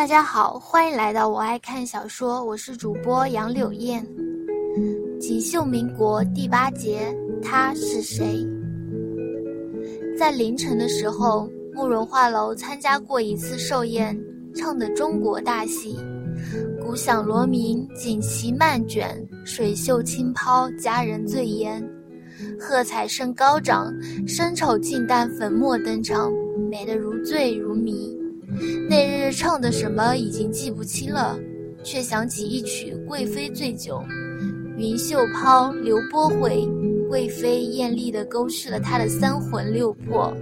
大家好，欢迎来到我爱看小说，我是主播杨柳燕。锦绣民国第八节，他是谁？在凌晨的时候，慕容画楼参加过一次寿宴，唱的中国大戏，鼓响锣鸣，锦旗漫卷，水袖轻抛，佳人醉颜，喝彩声高涨，生丑尽旦粉墨登场，美得如醉如迷。那日唱的什么已经记不清了，却想起一曲《贵妃醉酒》，云袖抛，流波回，贵妃艳丽地勾去了他的三魂六魄，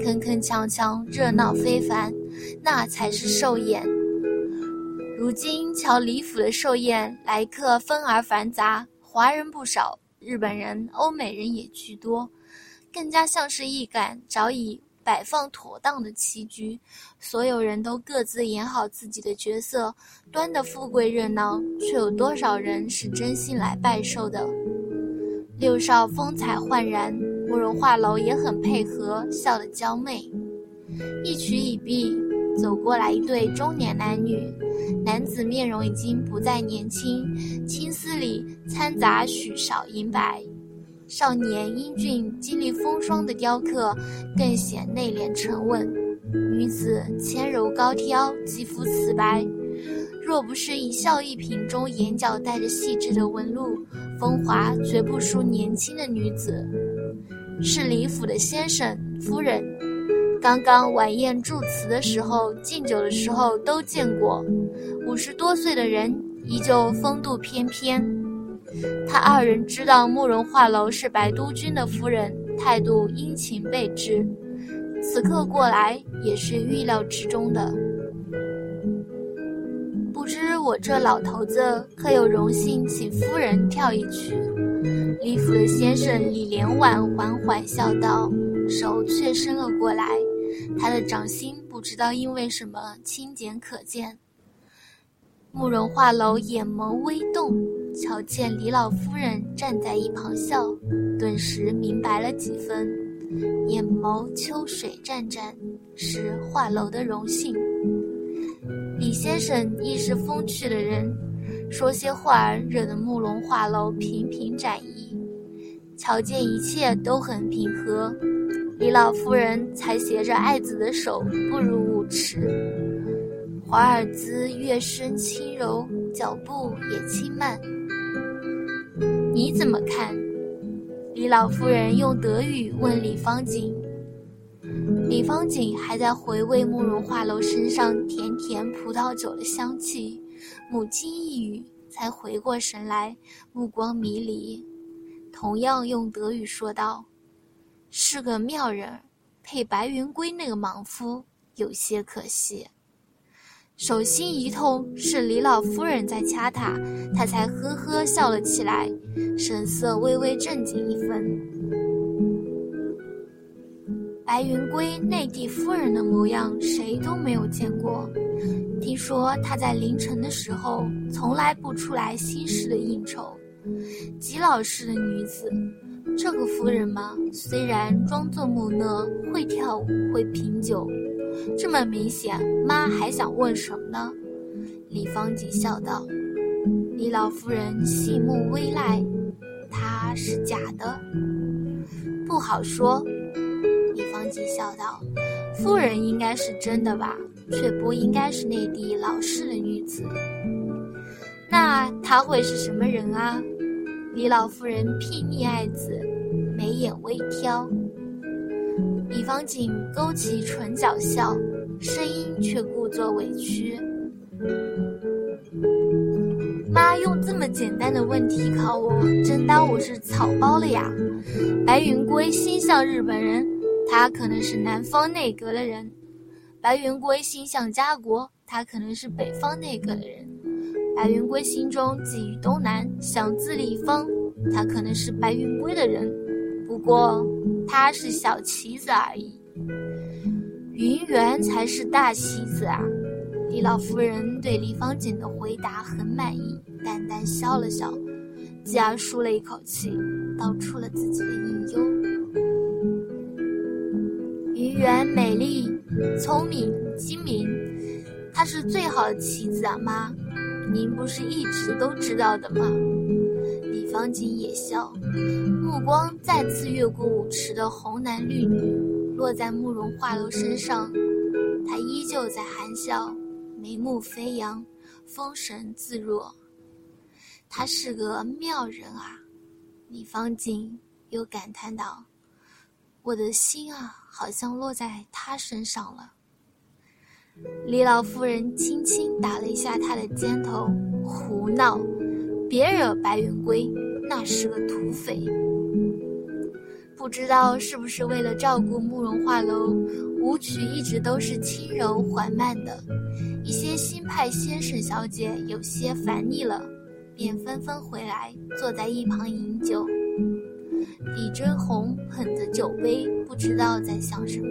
铿铿锵锵，热闹非凡，那才是寿宴。如今瞧李府的寿宴，来客纷而繁杂，华人不少，日本人、欧美人也居多，更加像是一杆早已。摆放妥当的棋局，所有人都各自演好自己的角色，端的富贵热闹，却有多少人是真心来拜寿的？六少风采焕然，慕容画楼也很配合，笑得娇媚。一曲已毕，走过来一对中年男女，男子面容已经不再年轻，青丝里掺杂许少银白。少年英俊、经历风霜的雕刻，更显内敛沉稳；女子纤柔高挑，肌肤瓷白。若不是一笑一颦中眼角带着细致的纹路，风华绝不输年轻的女子。是李府的先生、夫人。刚刚晚宴祝词的时候、敬酒的时候都见过。五十多岁的人，依旧风度翩翩。他二人知道慕容画楼是白督军的夫人，态度殷勤备至。此刻过来也是预料之中的。不知我这老头子可有荣幸请夫人跳一曲？李府的先生李连婉缓缓笑道，手却伸了过来。他的掌心不知道因为什么清简可见。慕容画楼眼眸微动。瞧见李老夫人站在一旁笑，顿时明白了几分，眼眸秋水湛湛，是画楼的荣幸。李先生亦是风趣的人，说些话儿惹得慕容画楼频频展翼。瞧见一切都很平和，李老夫人才携着爱子的手步入舞池，华尔兹乐声轻柔，脚步也轻慢。你怎么看？李老夫人用德语问李方景。李方景还在回味慕容画楼身上甜甜葡萄酒的香气，母亲一语才回过神来，目光迷离，同样用德语说道：“是个妙人，配白云归那个莽夫，有些可惜。”手心一痛，是李老夫人在掐他，他才呵呵笑了起来，神色微微正经一分。白云归内地夫人的模样，谁都没有见过。听说她在凌晨的时候，从来不出来新式的应酬，极老实的女子。这个夫人嘛，虽然装作木讷，会跳舞，会品酒。这么明显，妈还想问什么呢？李方吉笑道。李老夫人细目微睐，他是假的，不好说。李方吉笑道：“夫人应该是真的吧，却不应该是内地老式的女子。那她会是什么人啊？”李老夫人睥睨爱子，眉眼微挑。李方景勾起唇角笑，声音却故作委屈：“妈用这么简单的问题考我，真当我是草包了呀？”白云归心向日本人，他可能是南方内阁的人；白云归心向家国，他可能是北方内阁的人；白云归心中寄予东南，想自立一方，他可能是白云归的人。不过。他是小棋子而已，云源才是大棋子啊！李老夫人对李方景的回答很满意，淡淡笑了笑，继而舒了一口气，道出了自己的隐忧：云源美丽、聪明、精明，她是最好的妻子啊，妈，您不是一直都知道的吗？方锦也笑，目光再次越过舞池的红男绿女，落在慕容画楼身上，他依旧在含笑，眉目飞扬，风神自若。他是个妙人啊！李方锦又感叹道：“我的心啊，好像落在他身上了。”李老夫人轻轻打了一下他的肩头：“胡闹，别惹白云归，那是个土匪。”不知道是不是为了照顾慕容画楼，舞曲一直都是轻柔缓慢的，一些新派先生小姐有些烦腻了。便纷纷回来，坐在一旁饮酒。李真红捧着酒杯，不知道在想什么，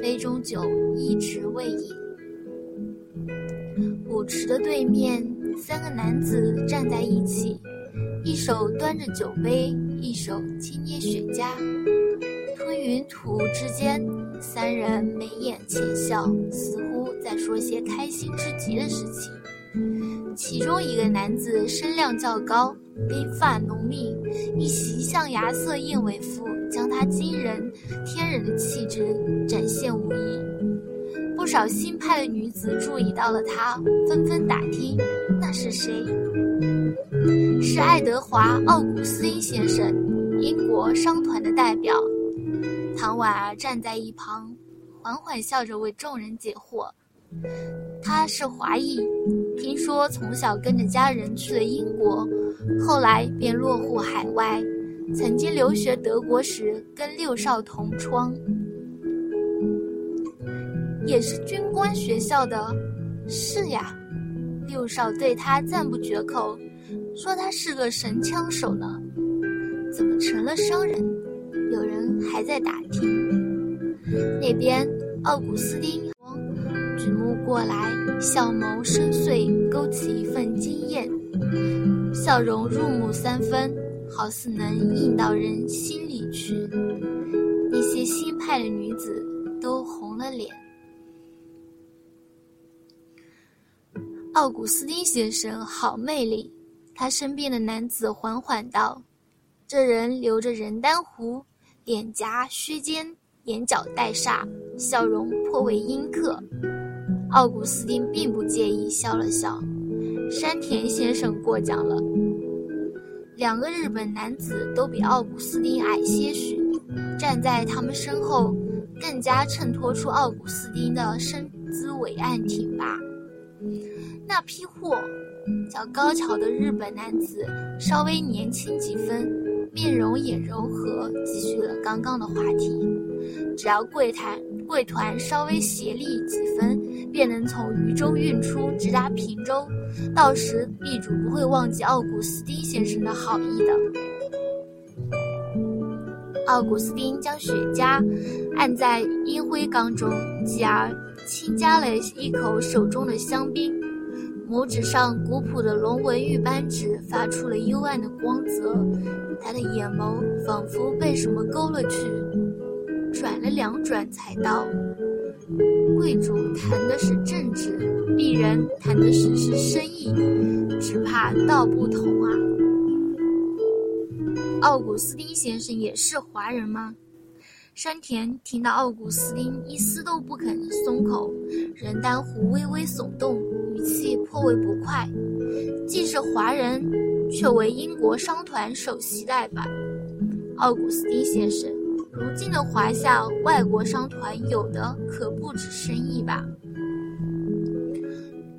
杯中酒一直未饮。舞池的对面，三个男子站在一起，一手端着酒杯，一手轻捏雪茄。吞云吐雾之间，三人眉眼浅笑，似乎在说些开心之极的事情。其中一个男子身量较高，鬓发浓密，一袭象牙色燕尾服将他惊人天人的气质展现无遗。不少新派的女子注意到了他，纷纷打听那是谁。是爱德华·奥古斯丁先生，英国商团的代表。唐婉儿站在一旁，缓缓笑着为众人解惑。他是华裔，听说从小跟着家人去了英国，后来便落户海外。曾经留学德国时跟六少同窗，也是军官学校的。是呀，六少对他赞不绝口，说他是个神枪手呢。怎么成了商人？有人还在打听。那边，奥古斯丁。举目过来，笑眸深邃，勾起一份惊艳，笑容入木三分，好似能印到人心里去。那些新派的女子都红了脸。奥古斯丁先生好魅力，他身边的男子缓缓道：“这人留着人丹胡，脸颊削尖，眼角带煞，笑容颇为阴刻。”奥古斯丁并不介意，笑了笑。山田先生过奖了。两个日本男子都比奥古斯丁矮些许，站在他们身后，更加衬托出奥古斯丁的身姿伟岸挺拔。那批货，较高桥的日本男子稍微年轻几分，面容也柔和，继续了刚刚的话题。只要柜台。贵团稍微协力几分，便能从渝州运出，直达平州。到时地主不会忘记奥古斯丁先生的好意的。奥古斯丁将雪茄按在烟灰缸中，继而轻夹了一口手中的香槟，拇指上古朴的龙纹玉扳指发出了幽暗的光泽，他的眼眸仿佛被什么勾了去。转了两转，才道：“贵族谈的是政治，鄙人谈的是是生意，只怕道不同啊。”奥古斯丁先生也是华人吗？山田听到奥古斯丁一丝都不肯松口，人丹湖微微耸动，语气颇为不快。既是华人，却为英国商团首席代表。奥古斯丁先生。如今的华夏外国商团有的可不止生意吧？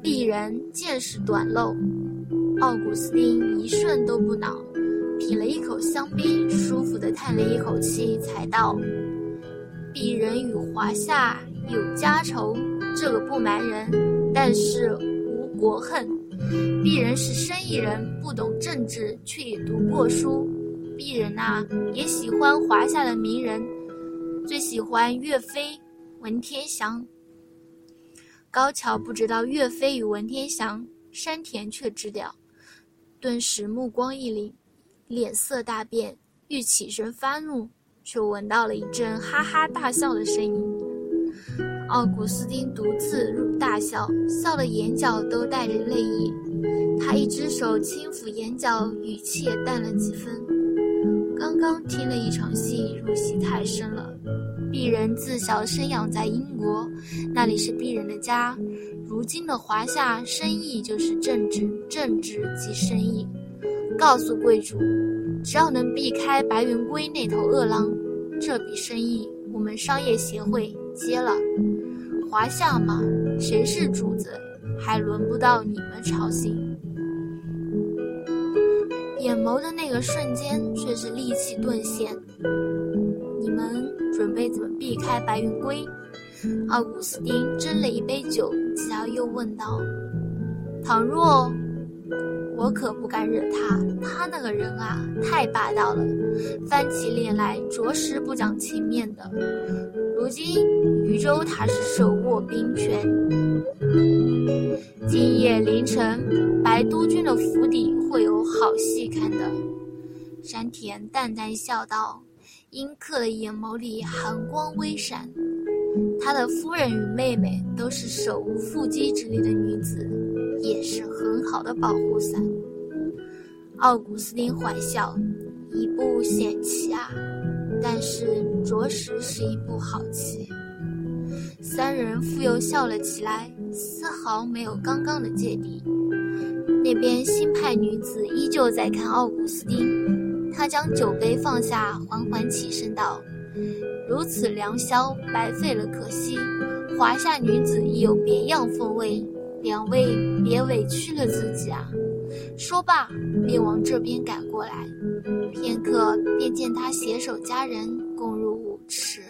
鄙人见识短陋。奥古斯丁一瞬都不恼，品了一口香槟，舒服地叹了一口气，才道：“鄙人与华夏有家仇，这个不瞒人，但是无国恨。鄙人是生意人，不懂政治，却也读过书。”鄙人呐，也喜欢华夏的名人，最喜欢岳飞、文天祥。高桥不知道岳飞与文天祥，山田却知了，顿时目光一凛，脸色大变，欲起身发怒，却闻到了一阵哈哈大笑的声音。奥古斯丁独自大笑，笑的眼角都带着泪意。他一只手轻抚眼角，语气也淡了几分。刚刚听了一场戏，入戏太深了。鄙人自小生养在英国，那里是鄙人的家。如今的华夏，生意就是政治，政治即生意。告诉贵主，只要能避开白云龟那头恶狼，这笔生意我们商业协会接了。华夏嘛，谁是主子，还轮不到你们操心。眼眸的那个瞬间，却是戾气顿现。你们准备怎么避开白云龟？奥古斯丁斟了一杯酒，继而又问道：“倘若……”我可不敢惹他，他那个人啊，太霸道了，翻起脸来着实不讲情面的。如今渝州他是手握兵权，今夜凌晨，白督军的府邸会有好戏看的。山田淡淡笑道，阴刻的眼眸里寒光微闪。他的夫人与妹妹都是手无缚鸡之力的女子，也是很好的保护伞。奥古斯丁怀笑，一步险棋啊，但是着实是一步好棋。三人复又笑了起来，丝毫没有刚刚的芥蒂。那边新派女子依旧在看奥古斯丁，她将酒杯放下，缓缓起身道。如此良宵，白费了，可惜。华夏女子亦有别样风味，两位别委屈了自己啊！说罢，便往这边赶过来。片刻，便见他携手佳人共入舞池。